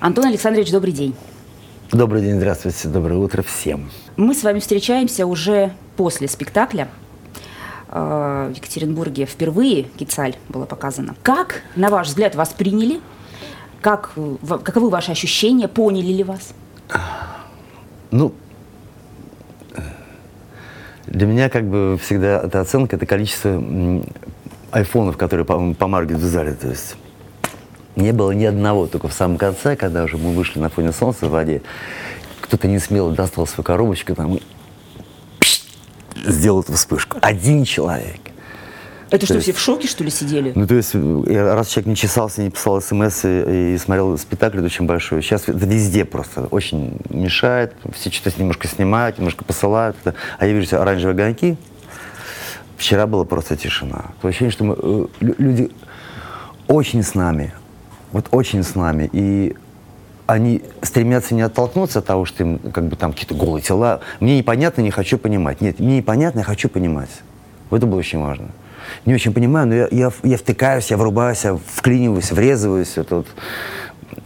Антон Александрович, добрый день. Добрый день, здравствуйте, доброе утро всем. Мы с вами встречаемся уже после спектакля. Э, В Екатеринбурге впервые «Кицаль» было показано. Как, на ваш взгляд, вас приняли? Как, каковы ваши ощущения? Поняли ли вас? Ну, для меня как бы всегда эта оценка, это количество айфонов, которые по- помаргивают в зале. То есть не было ни одного, только в самом конце, когда уже мы вышли на фоне солнца в воде, кто-то не смело достал свою коробочку там и сделал эту вспышку. Один человек. Это что, есть- все в шоке, что ли, сидели? Ну, то есть, э, раз человек не чесался, не писал смс и, и смотрел спектакль это очень большой, сейчас это везде просто очень мешает, все что-то немножко снимают, немножко посылают, это. а я вижу все оранжевые огоньки. Вчера была просто тишина. Такое ощущение, что мы, э, лю- люди очень с нами, вот очень с нами, и они стремятся не оттолкнуться от того, что им как бы там какие-то голые тела. Мне непонятно, не хочу понимать. Нет, мне непонятно, я хочу понимать. Вот это было очень важно. Не очень понимаю, но я, я, я втыкаюсь, я врубаюсь, я вклиниваюсь, врезываюсь. Это вот.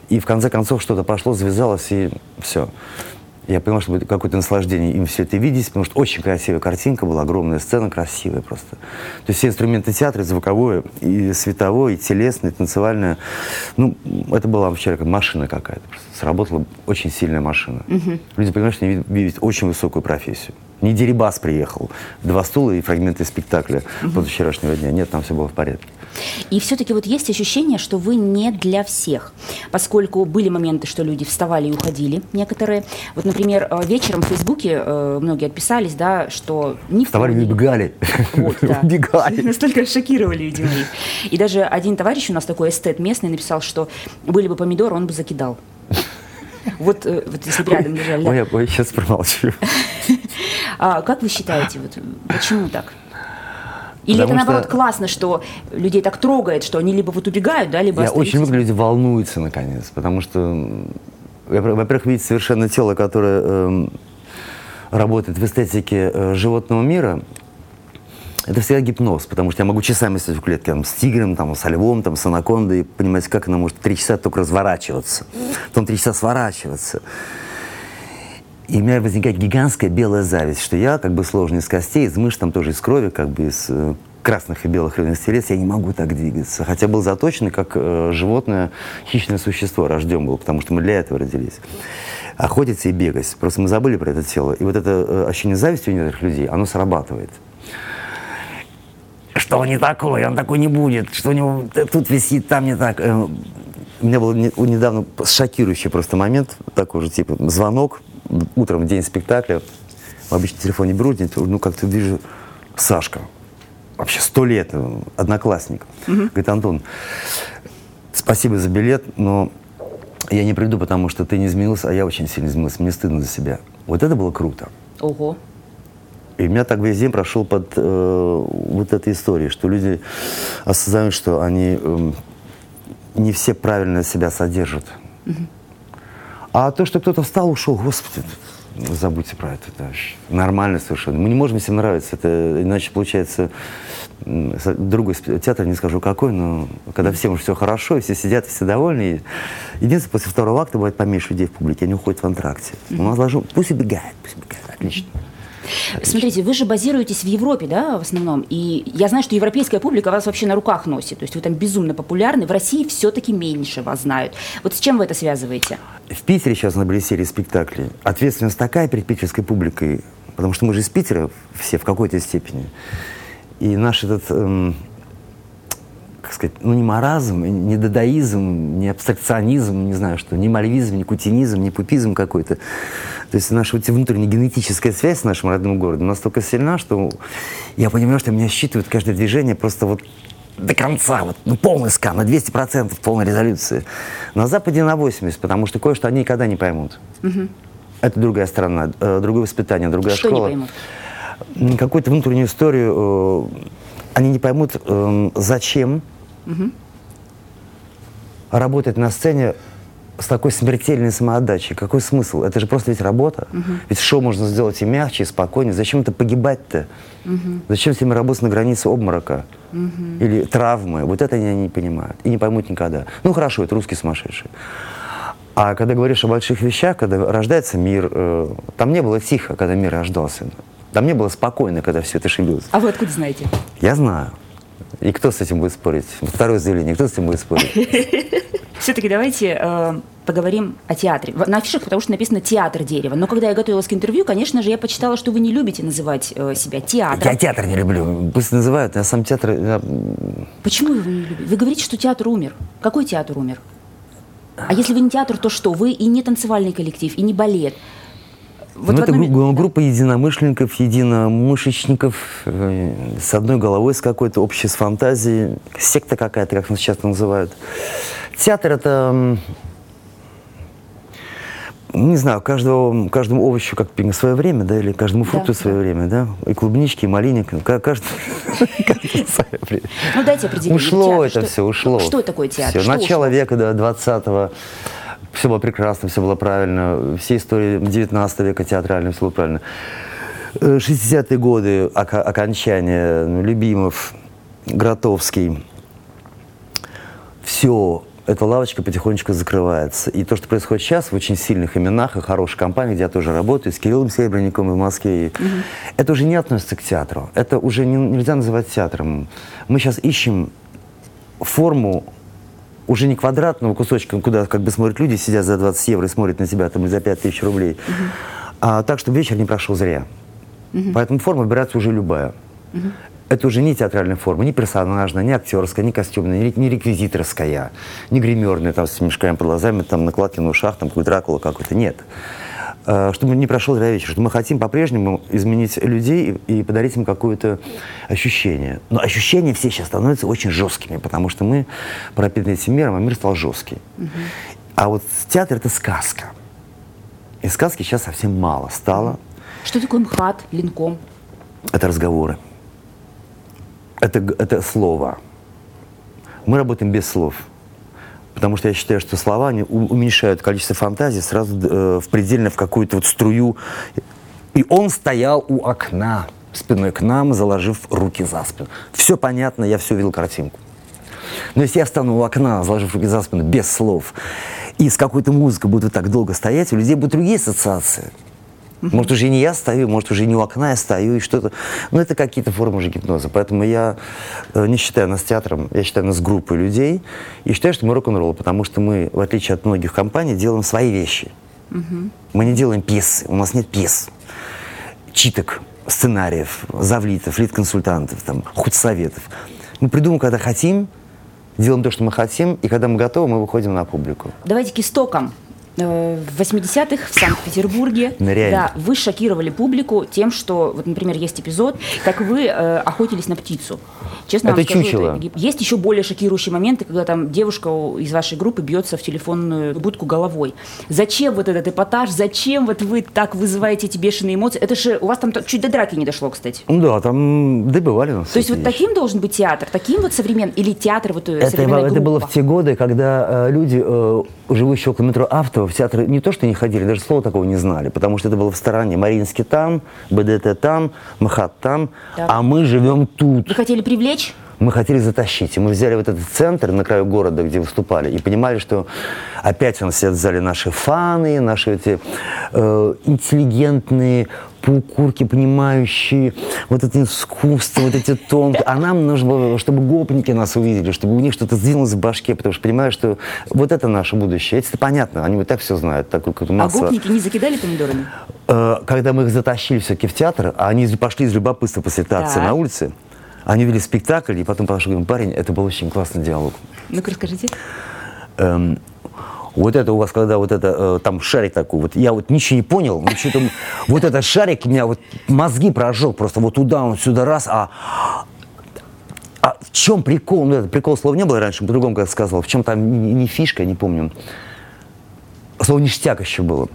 И в конце концов что-то пошло, завязалось, и все. Я понял, что будет какое-то наслаждение им все это видеть, потому что очень красивая картинка была, огромная сцена, красивая просто. То есть все инструменты театра, и звуковое, и световое, и телесное, и танцевальное. Ну, это была вчера как машина какая-то. Просто сработала очень сильная машина. Люди понимают, что они видят очень высокую профессию. Не Дерибас приехал, два стула и фрагменты спектакля после вчерашнего дня. Нет, там все было в порядке. И все-таки вот есть ощущение, что вы не для всех, поскольку были моменты, что люди вставали и уходили, некоторые. Вот, например, э, вечером в Фейсбуке э, многие отписались, да, что не Вставали и вполне. убегали. Вот, да. Убегали. Настолько шокировали, видимо, их. И даже один товарищ у нас такой эстет местный написал, что были бы помидоры, он бы закидал. Вот, э, вот если бы рядом лежали. да. Ой, я, ой, сейчас промолчу. А как вы считаете, вот, почему так? Или Потому это наоборот что- классно, что людей так трогает, что они либо вот убегают, да, либо Я очень люблю, когда люди волнуются, наконец, потому что, во-первых, видеть совершенно тело, которое эм, работает в эстетике э, животного мира, это всегда гипноз, потому что я могу часами сидеть в клетке там, с тигром, там, со львом, там, с анакондой, и понимать, как она может три часа только разворачиваться, потом три часа сворачиваться. И у меня возникает гигантская белая зависть, что я как бы сложный из костей, из мышц, там тоже из крови, как бы из э, красных и белых рыбных телец, я не могу так двигаться. Хотя был заточен как э, животное, хищное существо, рожден был, потому что мы для этого родились. Охотиться и бегать. Просто мы забыли про это тело. И вот это э, ощущение зависти у некоторых людей, оно срабатывает. Что он не такой, он такой не будет, что у него тут висит, там не так. Э, У меня был недавно шокирующий просто момент, такой же типа звонок, утром в день спектакля, обычно телефон не беру, ну как-то вижу Сашка, вообще сто лет, э, одноклассник. Говорит, Антон, спасибо за билет, но я не приду, потому что ты не изменился, а я очень сильно изменился, мне стыдно за себя. Вот это было круто. Ого. И у меня так весь день прошел под э, вот этой историей, что люди осознают, что они эм, не все правильно себя содержат. А то, что кто-то встал, ушел, господи, ну, забудьте про это. Это вообще нормально совершенно. Мы не можем всем нравиться. Это иначе получается другой театр, не скажу какой, но когда всем уже все хорошо, и все сидят, и все довольны. и единственное, после второго акта бывает поменьше людей в публике, они уходят в антракте. У нас должно... Пусть убегает, пусть убегает. Отлично. Смотрите, вы же базируетесь в Европе, да, в основном. И я знаю, что европейская публика вас вообще на руках носит. То есть вы там безумно популярны. В России все-таки меньше вас знают. Вот с чем вы это связываете? В Питере сейчас на были серии спектаклей. Ответственность такая перед питерской публикой, потому что мы же из Питера все в какой-то степени. И наш этот, эм, как сказать, ну не маразм, не дадаизм, не абстракционизм, не знаю что, не мальвизм, не кутинизм, не пупизм какой-то. То есть наша вот внутренняя генетическая связь с нашим родным городом настолько сильна, что я понимаю, что меня считывают каждое движение просто вот до конца, вот, ну, полный скан, на 200% полной резолюции. На Западе на 80, потому что кое-что они никогда не поймут. Это другая страна, э, другое воспитание, другая Что школа. Какую-то внутреннюю историю э, они не поймут, эм, зачем работать на сцене с такой смертельной самоотдачей. Какой смысл? Это же просто ведь работа. Ведь шоу можно сделать и мягче, и спокойнее. Зачем это погибать-то? Зачем с ними работать на границе обморока? Или травмы? Вот это они не понимают. И не поймут никогда. Ну хорошо, это русские сумасшедшие. А когда говоришь о больших вещах, когда рождается мир, э, там не было тихо, когда мир рождался. Там не было спокойно, когда все это шевелилось. А вы откуда знаете? Я знаю. И кто с этим будет спорить? Второе заявление, кто с этим будет спорить? Все-таки давайте э, поговорим о театре. На афишах, потому что написано «Театр дерева». Но когда я готовилась к интервью, конечно же, я почитала, что вы не любите называть э, себя театром. Я театр не люблю. Пусть называют, я сам театр... Я... Почему вы его не любите? Вы говорите, что театр умер. Какой театр умер? А если вы не театр, то что? Вы и не танцевальный коллектив, и не балет. Вот ну, это одном... группа, единомышленников, единомышечников э, с одной головой, с какой-то общей, с фантазией. Секта какая-то, как нас часто называют. Театр это не знаю, каждого, каждому овощу как свое время, да, или каждому фрукту да, свое да. время, да, и клубнички, и малиник, каждый, каждый свое время. Ну дайте определение. Ушло это все, ушло. Что такое театр? Начало века, до 20-го, все было прекрасно, все было правильно, все истории 19 века театральные, все было правильно. 60-е э, годы, окончание, ну, Любимов, Гротовский, все эта лавочка потихонечку закрывается. И то, что происходит сейчас в очень сильных именах и хорошей компании, где я тоже работаю, с Кириллом Серебренником в Москве, угу. это уже не относится к театру. Это уже не, нельзя называть театром. Мы сейчас ищем форму уже не квадратного кусочка, куда как бы смотрят люди, сидят за 20 евро и смотрят на тебя там за 5 тысяч рублей, угу. а так, чтобы вечер не прошел зря. Угу. Поэтому форма выбирается уже любая. Угу это уже не театральная форма, не персонажная, не актерская, не костюмная, не реквизиторская, не гримерная, там, с мешками под глазами, там, накладки на ушах, там, какой Дракула какой-то. Нет. Э, чтобы не прошел зря вечер, что мы хотим по-прежнему изменить людей и, и подарить им какое-то ощущение. Но ощущения все сейчас становятся очень жесткими, потому что мы пропитаны этим миром, а мир стал жесткий. Угу. А вот театр — это сказка. И сказки сейчас совсем мало стало. Что такое МХАТ, Линком? Это разговоры это, это слово. Мы работаем без слов. Потому что я считаю, что слова они уменьшают количество фантазии сразу э, в предельно в какую-то вот струю. И он стоял у окна, спиной к нам, заложив руки за спину. Все понятно, я все видел картинку. Но если я стану у окна, заложив руки за спину, без слов, и с какой-то музыкой буду так долго стоять, у людей будут другие ассоциации. Может, уже не я стою, может, уже не у окна я стою и что-то. Ну, это какие-то формы уже гипноза. Поэтому я э, не считаю нас театром, я считаю нас группой людей. И считаю, что мы рок-н-ролл, потому что мы, в отличие от многих компаний, делаем свои вещи. Угу. Мы не делаем пьесы, у нас нет пьес, читок, сценариев, завлитов, лид-консультантов, там, худсоветов. Мы придумываем, когда хотим, делаем то, что мы хотим, и когда мы готовы, мы выходим на публику. Давайте к истокам в 80-х в Санкт-Петербурге да, вы шокировали публику тем, что, вот, например, есть эпизод, как вы э, охотились на птицу. Честно это вам скажу, чучело. Это, есть еще более шокирующие моменты, когда там девушка из вашей группы бьется в телефонную будку головой. Зачем вот этот эпатаж? Зачем вот вы так вызываете эти бешеные эмоции? Это же у вас там чуть до драки не дошло, кстати. Да, там добывали нас. То есть вот таким должен быть театр, таким вот современным или театр вот это, современная Это было в те годы, когда э, люди, э, живущие около метро Авто, в театр не то что не ходили, даже слова такого не знали, потому что это было в стороне. Мариинский там, БДТ там, МХАТ там, да. а мы живем тут. Вы хотели привлечь? мы хотели затащить. И мы взяли вот этот центр на краю города, где выступали, и понимали, что опять у нас сидят в зале наши фаны, наши эти э, интеллигентные паукурки, понимающие вот это искусство, вот эти тонкие. А нам нужно было, чтобы гопники нас увидели, чтобы у них что-то сдвинулось в башке, потому что понимаю, что вот это наше будущее. Это понятно, они вот так все знают. Такую, как масса. А гопники не закидали помидорами? Э, когда мы их затащили все-таки в театр, а они пошли из любопытства после акции на улице, они вели спектакль, и потом говорю, парень, это был очень классный диалог. Ну-ка, расскажите. Эм, вот это у вас, когда вот это, э, там шарик такой, вот я вот ничего не понял, что вот этот шарик у меня вот мозги прожег просто вот туда, он сюда раз, а, а в чем прикол? Ну, это прикол слова не было раньше, по-другому как сказал. В чем там не, не фишка, не помню. Слово ништяк еще было.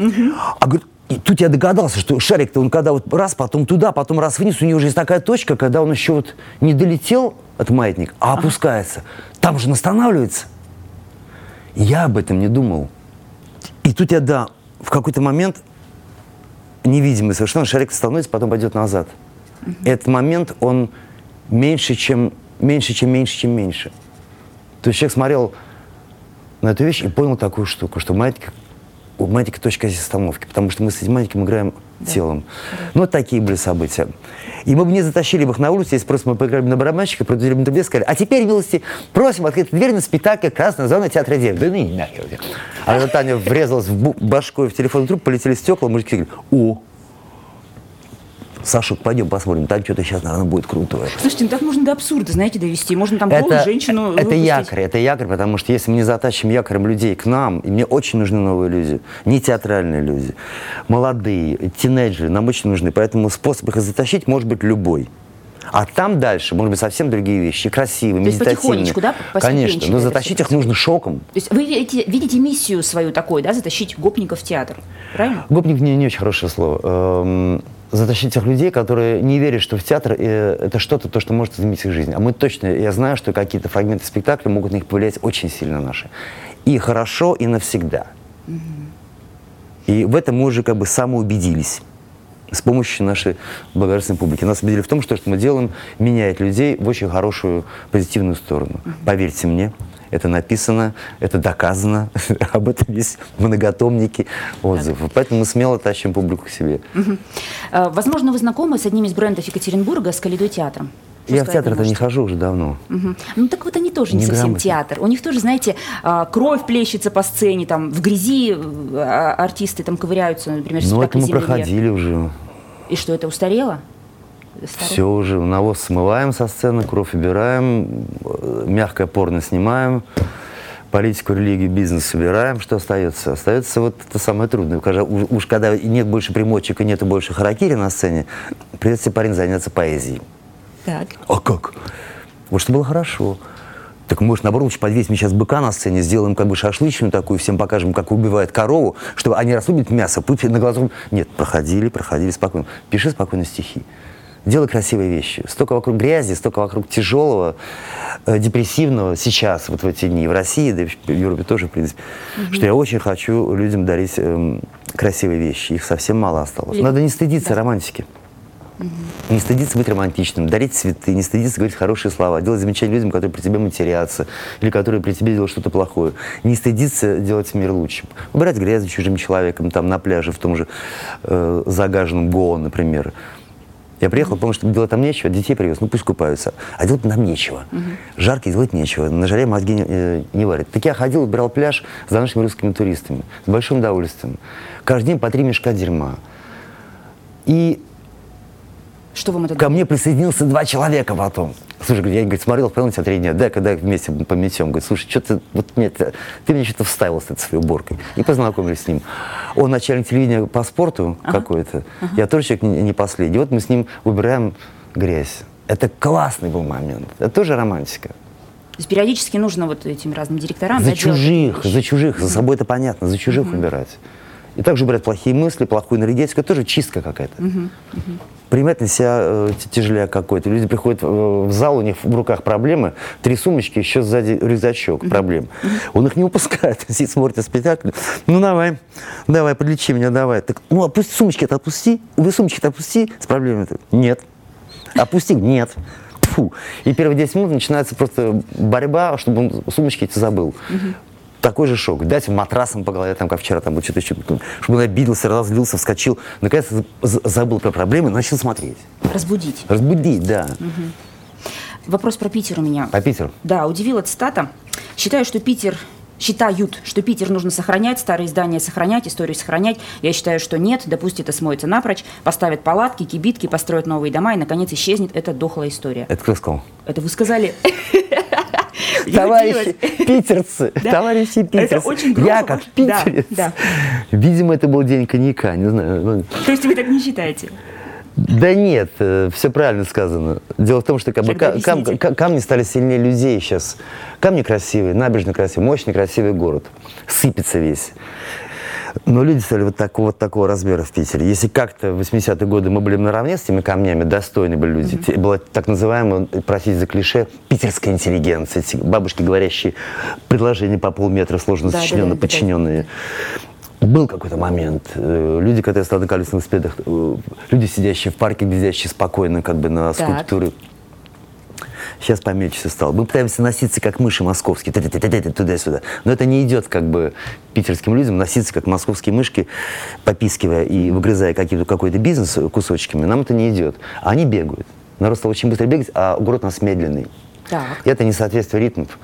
А говорит, и тут я догадался, что шарик-то он когда вот раз, потом туда, потом раз вниз, у него уже есть такая точка, когда он еще вот не долетел от маятника, а опускается. Там же он останавливается. Я об этом не думал. И тут я, да, в какой-то момент невидимый совершенно шарик становится, потом пойдет назад. Uh-huh. Этот момент, он меньше, чем меньше, чем меньше, чем меньше. То есть человек смотрел на эту вещь и понял такую штуку, что у Матика точка остановки, потому что мы с этим Матиком играем да. телом. Да. Ну, такие были события. И мы бы не затащили бы их на улицу, если просто мы поиграли бы на барабанщика, продали бы интервью, сказали, а теперь, милости, просим открыть дверь на спектакль «Красная зона театра Дев». Да ну и нахер. А когда Таня врезалась в башку в телефонный трубку, полетели стекла, мужики говорили, о, Саша, пойдем посмотрим, там что-то сейчас, наверное, будет крутое. Слушайте, ну так можно до абсурда, знаете, довести. Можно там это, голую женщину Это выпустить. якорь, это якорь, потому что если мы не затащим якорем людей к нам, и мне очень нужны новые люди, не театральные люди, молодые, тинейджеры, нам очень нужны. Поэтому способ их затащить может быть любой. А там дальше, может быть, совсем другие вещи, красивые, То медитативные. да? Конечно, но затащить их нужно шоком. То есть вы видите, видите миссию свою такой, да, затащить гопников в театр, правильно? Гопник не, не очень хорошее слово. Затащить тех людей, которые не верят, что в театр э, это что-то, то, что может изменить их жизнь. А мы точно, я знаю, что какие-то фрагменты спектакля могут на них повлиять очень сильно наши. И хорошо, и навсегда. Угу. И в этом мы уже как бы самоубедились с помощью нашей благодарственной публики. Нас убедили в том, что, что мы делаем, меняет людей в очень хорошую, позитивную сторону. Угу. Поверьте мне, это написано, это доказано, об этом есть многотомники отзывов. Так. Поэтому мы смело тащим публику к себе. Угу. Возможно, вы знакомы с одним из брендов Екатеринбурга, с Калидой театром? Я в театр-то не хожу уже давно. Угу. Ну так вот они тоже не, не совсем театр. У них тоже, знаете, а, кровь плещется по сцене, там в грязи а, артисты там ковыряются, например, Ну это мы проходили уже. И что, это устарело? Все уже, навоз смываем со сцены, кровь убираем, мягкое порно снимаем, политику, религию, бизнес собираем. Что остается? Остается вот это самое трудное. Когда, уж когда нет больше примочек и нет больше харакири на сцене, придется парень заняться поэзией. Так. А как? Вот что было хорошо. Так может, наоборот, подвесим сейчас быка на сцене, сделаем как бы шашлычную такую, всем покажем, как убивает корову, чтобы они расрубят мясо, пусть на глазу... Нет, проходили, проходили спокойно. Пиши спокойно стихи делай красивые вещи. Столько вокруг грязи, столько вокруг тяжелого, э, депрессивного сейчас, вот в эти дни, в России, да и в Европе тоже, в принципе, угу. что я очень хочу людям дарить э, красивые вещи. Их совсем мало осталось. И... Надо не стыдиться да. романтики. Угу. Не стыдиться быть романтичным, дарить цветы, не стыдиться говорить хорошие слова, делать замечания людям, которые при тебе матерятся, или которые при тебе делают что-то плохое. Не стыдиться делать мир лучше. Убирать грязь за чужим человеком, там на пляже, в том же э, загаженном Гоа, например. Я приехал, потому что делать там нечего, детей привез, ну пусть купаются. А делать нам нечего. Угу. Жарко делать нечего, на жаре мозги не, э, не варят. Так я ходил, убирал пляж за нашими русскими туристами, с большим удовольствием. Каждый день по три мешка дерьма. И что вам это Ко мне присоединился два человека потом. Слушай, я говорит, смотрел в полноте три дня, да, когда вместе пометем. Говорит, слушай, что ты, вот мне, ты, мне что-то вставил с этой своей уборкой. И познакомились с ним. Он начальник телевидения по спорту ага. какой-то. Ага. Я тоже человек не, не последний. Вот мы с ним убираем грязь. Это классный был момент. Это тоже романтика. То есть периодически нужно вот этим разным директорам... За чужих, за чужих, за собой это понятно, за чужих угу. убирать. И также убирать плохие мысли, плохую энергетику. Это тоже чистка какая-то. Угу принимать на себя э, тяжелее какой-то. Люди приходят в, в зал, у них в руках проблемы, три сумочки, еще сзади рюкзачок проблем. Он их не упускает, сидит, смотрит спектакль. Ну давай, давай, подлечи меня, давай. Так, ну опусти сумочки-то опусти, вы сумочки-то опусти с проблемами-то. Нет. Опусти, нет. Фу. И первые 10 минут начинается просто борьба, чтобы он сумочки эти забыл. Угу такой же шок. Дать матрасом по голове, там, как вчера, там, что-то еще, чтобы он обиделся, разлился, вскочил, наконец забыл про проблемы, начал смотреть. Разбудить. Разбудить, да. Угу. Вопрос про Питер у меня. По Питеру? Да, удивила цитата. Считаю, что Питер считают, что Питер нужно сохранять, старые здания сохранять, историю сохранять. Я считаю, что нет, да пусть это смоется напрочь, поставят палатки, кибитки, построят новые дома, и, наконец, исчезнет эта дохлая история. Это кто сказал? Это вы сказали. Товарищи питерцы, да? товарищи питерцы. Это очень. Я как питерец. Да, да. Видимо, это был день коньяка, не знаю. То есть вы так не считаете? Да нет, э, все правильно сказано. Дело в том, что как бы, кам, кам, камни стали сильнее людей сейчас. Камни красивые, набережные красивые, мощный красивый город. Сыпется весь. Но люди стали вот, так, вот такого размера в Питере. Если как-то в 80-е годы мы были наравне с этими камнями, достойны были люди, mm-hmm. была так называемая, простите за клише, питерская интеллигенция, эти бабушки, говорящие предложения по полметра, сложно да, сочиненные, да, да, подчиненные. Да. Был какой-то момент. Э, люди, которые стали на велосипедах, э, люди, сидящие в парке, глядящие спокойно как бы на скульптуры. Сейчас помельче все стало. Мы пытаемся носиться как мыши московские, туда-сюда. Но это не идет как бы питерским людям носиться как московские мышки, попискивая и выгрызая какой-то бизнес кусочками. Нам это не идет. Они бегают. Народ стал очень быстро бегать, а город у нас медленный. Так. Это несоответствие ритмов.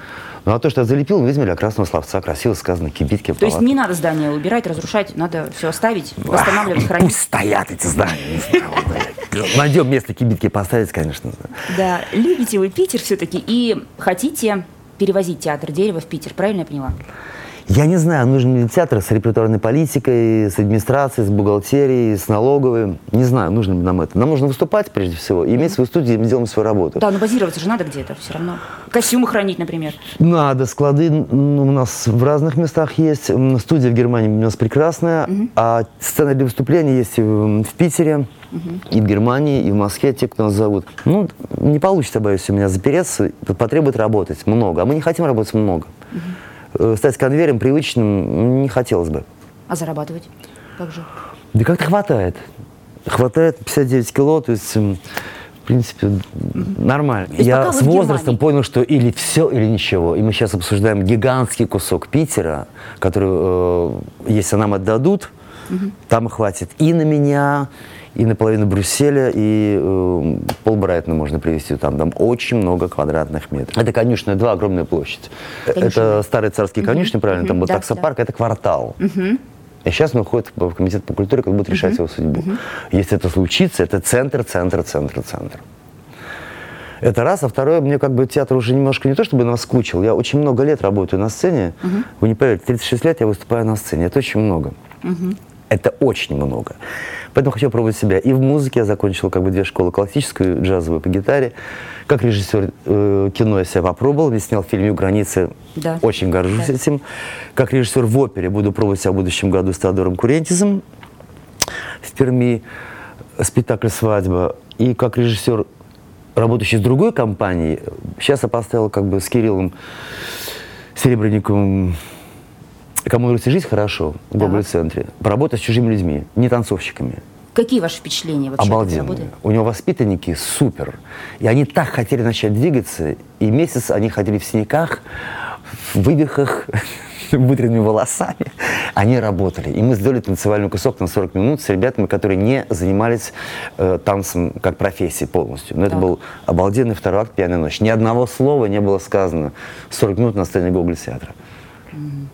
Ну а то, что я залепил, ну, возьмем красного словца, красиво сказано, кибитки. То есть не надо здание убирать, разрушать, надо все оставить, восстанавливать, хранить. Пусть стоят эти здания. Найдем место кибитки поставить, конечно. Да, любите вы Питер все-таки и хотите перевозить театр дерева в Питер, правильно я поняла? Я не знаю, нужен ли театр с репертуарной политикой, с администрацией, с бухгалтерией, с налоговой. Не знаю, нужно ли нам это. Нам нужно выступать прежде всего и иметь свою студию, и мы делаем свою работу. Да, но базироваться же надо где-то все равно. Костюмы хранить, например. Надо. Склады ну, у нас в разных местах есть. Студия в Германии у нас прекрасная. Угу. А сцена для выступления есть в, в Питере. И в Германии, и в Москве, те, кто нас зовут. Ну, не получится, боюсь, у меня запереться. Потребует работать много. А мы не хотим работать много. Угу. Э, стать конвейером привычным не хотелось бы. А зарабатывать как же? Да как-то хватает. Хватает 59 кило, то есть, в принципе, нормально. есть Я с возрастом понял, что или все, или ничего. И мы сейчас обсуждаем гигантский кусок Питера, который, э, если нам отдадут, mm-hmm. там хватит и на меня, и наполовину Брюсселя, и э, пол Брайтона можно привезти. Там, там очень много квадратных метров. Это конюшня, два огромная площадь. Конюшня. Это старые царские конюшни, угу. правильно? Угу. Там был да, таксопарк, да. это квартал. Угу. И сейчас он уходит в комитет по культуре, как будет решать uh его судьбу. uh Если это случится, это центр, центр, центр, центр. Это раз. А второе, мне как бы театр уже немножко не то, чтобы наскучил. Я очень много лет работаю на сцене. uh Вы не поверите, 36 лет я выступаю на сцене. Это очень много. uh Это очень много. Поэтому хочу пробовать себя. И в музыке я закончил как бы две школы, классическую, джазовую по гитаре. Как режиссер э, кино я себя попробовал, я снял фильм «Ю границы», да. очень горжусь да. этим. Как режиссер в опере буду пробовать себя в будущем году с Теодором Курентизом в Перми, спектакль «Свадьба». И как режиссер, работающий с другой компанией, сейчас я поставил как бы с Кириллом Серебренниковым Кому нравится жизнь, хорошо, в Гоголь-центре. Поработать с чужими людьми, не танцовщиками. Какие ваши впечатления вообще Обалденные. У него воспитанники супер. И они так хотели начать двигаться, и месяц они ходили в синяках, в вывихах, вытренными волосами. Они работали. И мы сделали танцевальный кусок на 40 минут с ребятами, которые не занимались э, танцем как профессией полностью. Но так. это был обалденный второй акт «Пьяная ночь». Ни одного слова не было сказано 40 минут на сцене Гоголь-театра.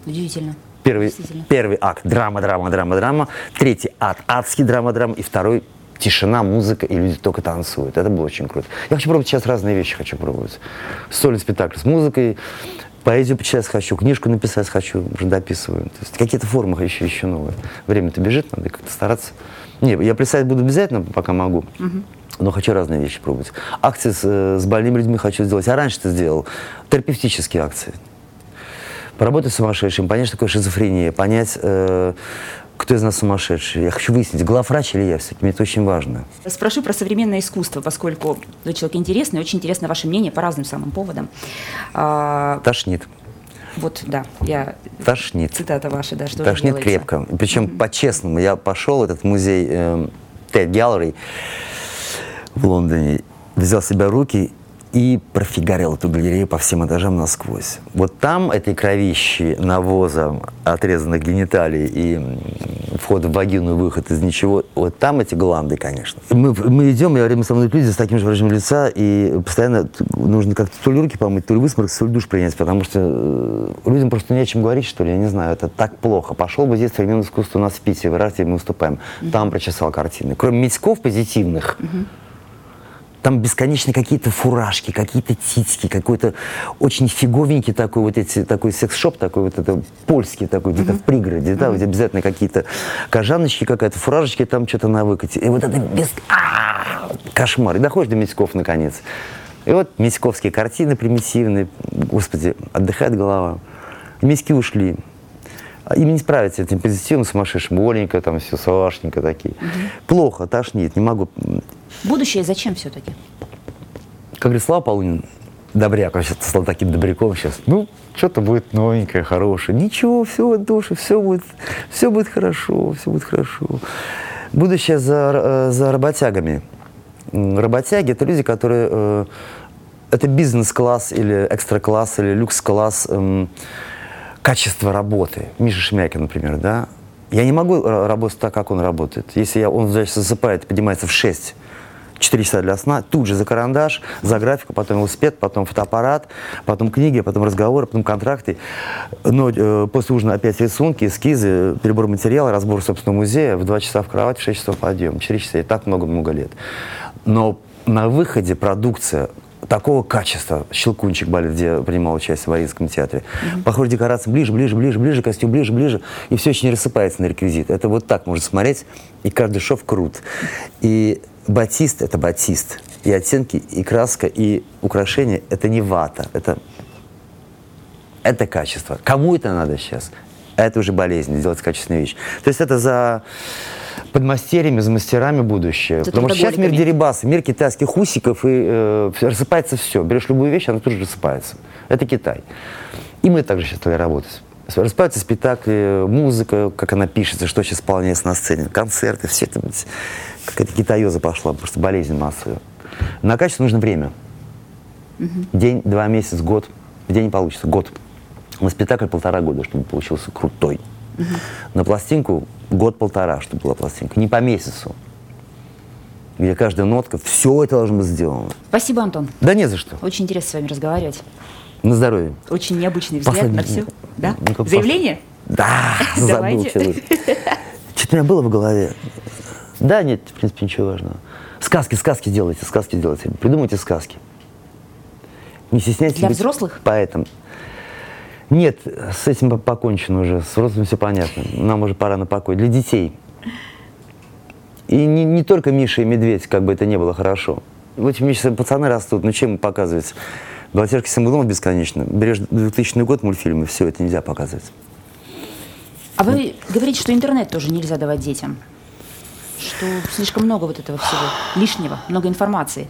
Удивительно. Первый, первый акт – драма, драма, драма, драма. Третий акт – адский драма, драма. И второй – тишина, музыка, и люди только танцуют. Это было очень круто. Я хочу пробовать сейчас разные вещи, хочу пробовать. Сольный спектакль с музыкой, поэзию почитать хочу, книжку написать хочу, уже дописываю. То есть какие-то формы еще, еще новые. Время-то бежит, надо как-то стараться. Не, я плясать буду обязательно, пока могу. Угу. Но хочу разные вещи пробовать. Акции с, э, с больными людьми хочу сделать. А раньше ты сделал терапевтические акции поработать с сумасшедшим, понять, что такое шизофрения, понять, э, кто из нас сумасшедший. Я хочу выяснить, главврач или я все-таки, мне это очень важно. Спрошу про современное искусство, поскольку вы человек интересный, очень интересно ваше мнение по разным самым поводам. А... Тошнит. Вот, да, я... Тошнит. Цитата ваша, да, что Тошнит крепко. Причем mm-hmm. по-честному. Я пошел в этот музей э, Тед Gallery в Лондоне, взял себя руки и профигарил эту галерею по всем этажам насквозь. Вот там этой кровищи, навоза, отрезанных гениталий и вход в вагину выход из ничего, вот там эти гланды, конечно. Мы, мы идем, я рядом со мной люди с таким же выражением лица, и постоянно нужно как-то то ли руки помыть, то ли высморкаться, то ли душ принять, потому что э, людям просто не о чем говорить, что ли, я не знаю, это так плохо. Пошел бы здесь современное искусство у нас в Питере, в Ирарте мы выступаем, там прочесал картины. Кроме медьков позитивных, mm-hmm там бесконечно какие-то фуражки, какие-то титьки, какой-то очень фиговенький такой вот эти, такой секс-шоп, такой вот это польский такой, где-то mm-hmm. в пригороде, да, mm-hmm. вот обязательно какие-то кожаночки какая-то, фуражечки там что-то на выкате. И вот это без... А-а-а! Кошмар. И доходишь до Митьков наконец. И вот митьковские картины примитивные. Господи, отдыхает голова. Митьки ушли. Им не справиться этим позитивом сумасшедшим. Оленька, там все, салашненько такие. Угу. Плохо, тошнит, не могу. Будущее зачем все-таки? Как говорит Слава Полунин, добряк, сейчас стал таким добряком сейчас. Ну, что-то будет новенькое, хорошее. Ничего, все в душе, все будет, все будет хорошо, все будет хорошо. Будущее за, э, за работягами. Работяги – это люди, которые э, это бизнес-класс или экстра-класс или люкс-класс эм, качество работы. Миша Шемякин, например, да? Я не могу э, работать так, как он работает. Если я, он, значит, засыпает, поднимается в 6, 4 часа для сна, тут же за карандаш, за графику, потом велосипед, потом фотоаппарат, потом книги, потом разговоры, потом контракты. Но э, после ужина опять рисунки, эскизы, перебор материала, разбор собственного музея, в 2 часа в кровать, в 6 часов подъем, 4 часа, и так много-много лет. Но на выходе продукция такого качества. Щелкунчик балет, где принимал участие в Мариинском театре. Mm-hmm. По декорации ближе, ближе, ближе, ближе, костюм ближе, ближе. И все очень не рассыпается на реквизит. Это вот так можно смотреть, и каждый шов крут. И батист — это батист. И оттенки, и краска, и украшения — это не вата. Это, это качество. Кому это надо сейчас? Это уже болезнь, сделать качественную вещь. То есть это за подмастерьями, за мастерами будущее. За Потому что сейчас мир дерибаса, мир китайских усиков, и э, рассыпается все. Берешь любую вещь, она тут же рассыпается. Это Китай. И мы также сейчас стали работать. Распаются спектакли, музыка, как она пишется, что сейчас исполняется на сцене, концерты, все это, какая-то китаёза пошла, просто болезнь массовая. На качество нужно время. Угу. День, два месяца, год. В день не получится, год. На спектакль полтора года, чтобы получился крутой. Угу. На пластинку год-полтора, чтобы была пластинка. Не по месяцу. Где каждая нотка, все это должно быть сделано. Спасибо, Антон. Да не за что. Очень интересно с вами разговаривать. На здоровье. Очень необычный взгляд Послед... на все. Да? Ну, Заявление? Да, забыл. Что-то у меня было в голове. Да, нет, в принципе, ничего важного. Сказки, сказки делайте, сказки делайте. Придумайте сказки. Не стесняйтесь Для взрослых? Поэтому. Нет, с этим покончено уже. С взрослыми все понятно. Нам уже пора на покой. Для детей. И не, не только Миша и Медведь, как бы это не было хорошо. Вот сейчас пацаны растут, ну чем показывать? Балатежки Самбулова бесконечно. Берешь 2000 год мультфильмы, все это нельзя показывать. А вы говорите, что интернет тоже нельзя давать детям? Что слишком много вот этого всего лишнего, много информации.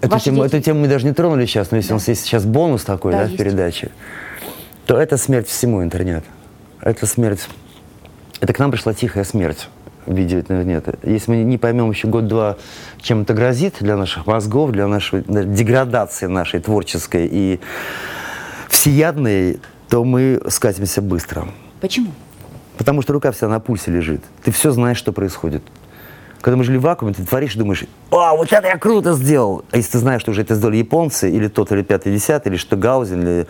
Эту тему, эту тему мы даже не тронули сейчас, но если да. у нас есть сейчас бонус такой да, да, в передаче, то это смерть всему интернету. Это смерть. Это к нам пришла тихая смерть в виде интернета. Если мы не поймем еще год-два, чем это грозит для наших мозгов, для нашей для деградации нашей творческой и всеядной, то мы скатимся быстро. Почему? Потому что рука вся на пульсе лежит. Ты все знаешь, что происходит. Когда мы жили в вакууме, ты творишь и думаешь, а, вот это я круто сделал. А если ты знаешь, что уже это сделали японцы, или тот, или пятый, десятый, или что Гаузен, или,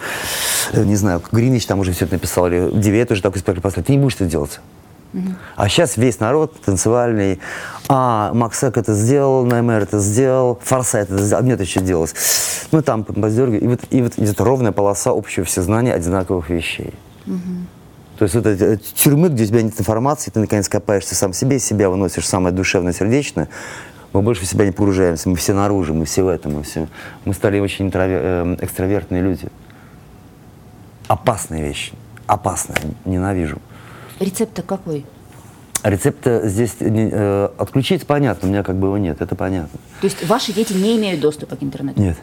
э, не знаю, Гринич там уже все это написал, или Девет уже такой спектакль поставил, ты не будешь это делать. А сейчас весь народ танцевальный. А, Максек это сделал, Наймер это сделал, Форсайт это сделал, а мне это еще делалось. Ну, там поддергиваю. И вот, и вот идет ровная полоса общего всезнания одинаковых вещей. Угу. То есть вот эти тюрьмы, где у тебя нет информации, ты наконец копаешься сам себе, себя выносишь самое душевное, сердечное, мы больше в себя не погружаемся, мы все наружу, мы все в этом, мы все. Мы стали очень интровер... Э, экстравертные люди. Опасная вещь, опасная, ненавижу. Рецепт какой? Рецепт здесь э, отключить понятно, у меня как бы его нет, это понятно. То есть ваши дети не имеют доступа к интернету? Нет.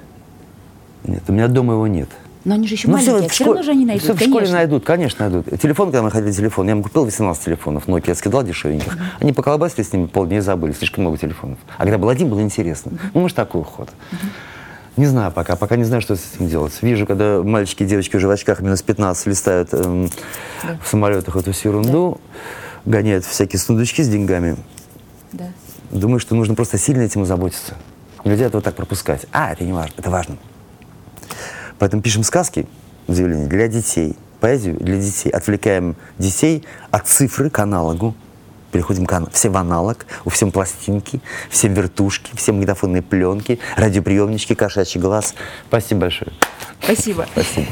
Нет, у меня дома его нет. Но они же еще ну, маленькие, все, все равно же они найдут, все в школе найдут, конечно найдут. Телефон, когда мы ходили телефон, я ему купил 18 телефонов, Nokia, я скидал дешевеньких. Uh-huh. Они поколбасили с ними полдня и забыли, слишком много телефонов. А когда был один, было интересно. Uh-huh. Ну, может, такой уход. Uh-huh. Не знаю пока, пока не знаю, что с этим делать. Вижу, когда мальчики и девочки уже в очках минус 15 листают эм, да. в самолетах эту всю ерунду, да. гоняют всякие сундучки с деньгами. Да. Думаю, что нужно просто сильно этим заботиться. Нельзя это вот так пропускать. А, это не важно, это важно. Поэтому пишем сказки, заявление, для детей, поэзию для детей. Отвлекаем детей от цифры к аналогу. Переходим к все в аналог, у всем пластинки, всем вертушки, все магнитофонные пленки, радиоприемнички, кошачий глаз. Спасибо большое. Спасибо. Спасибо.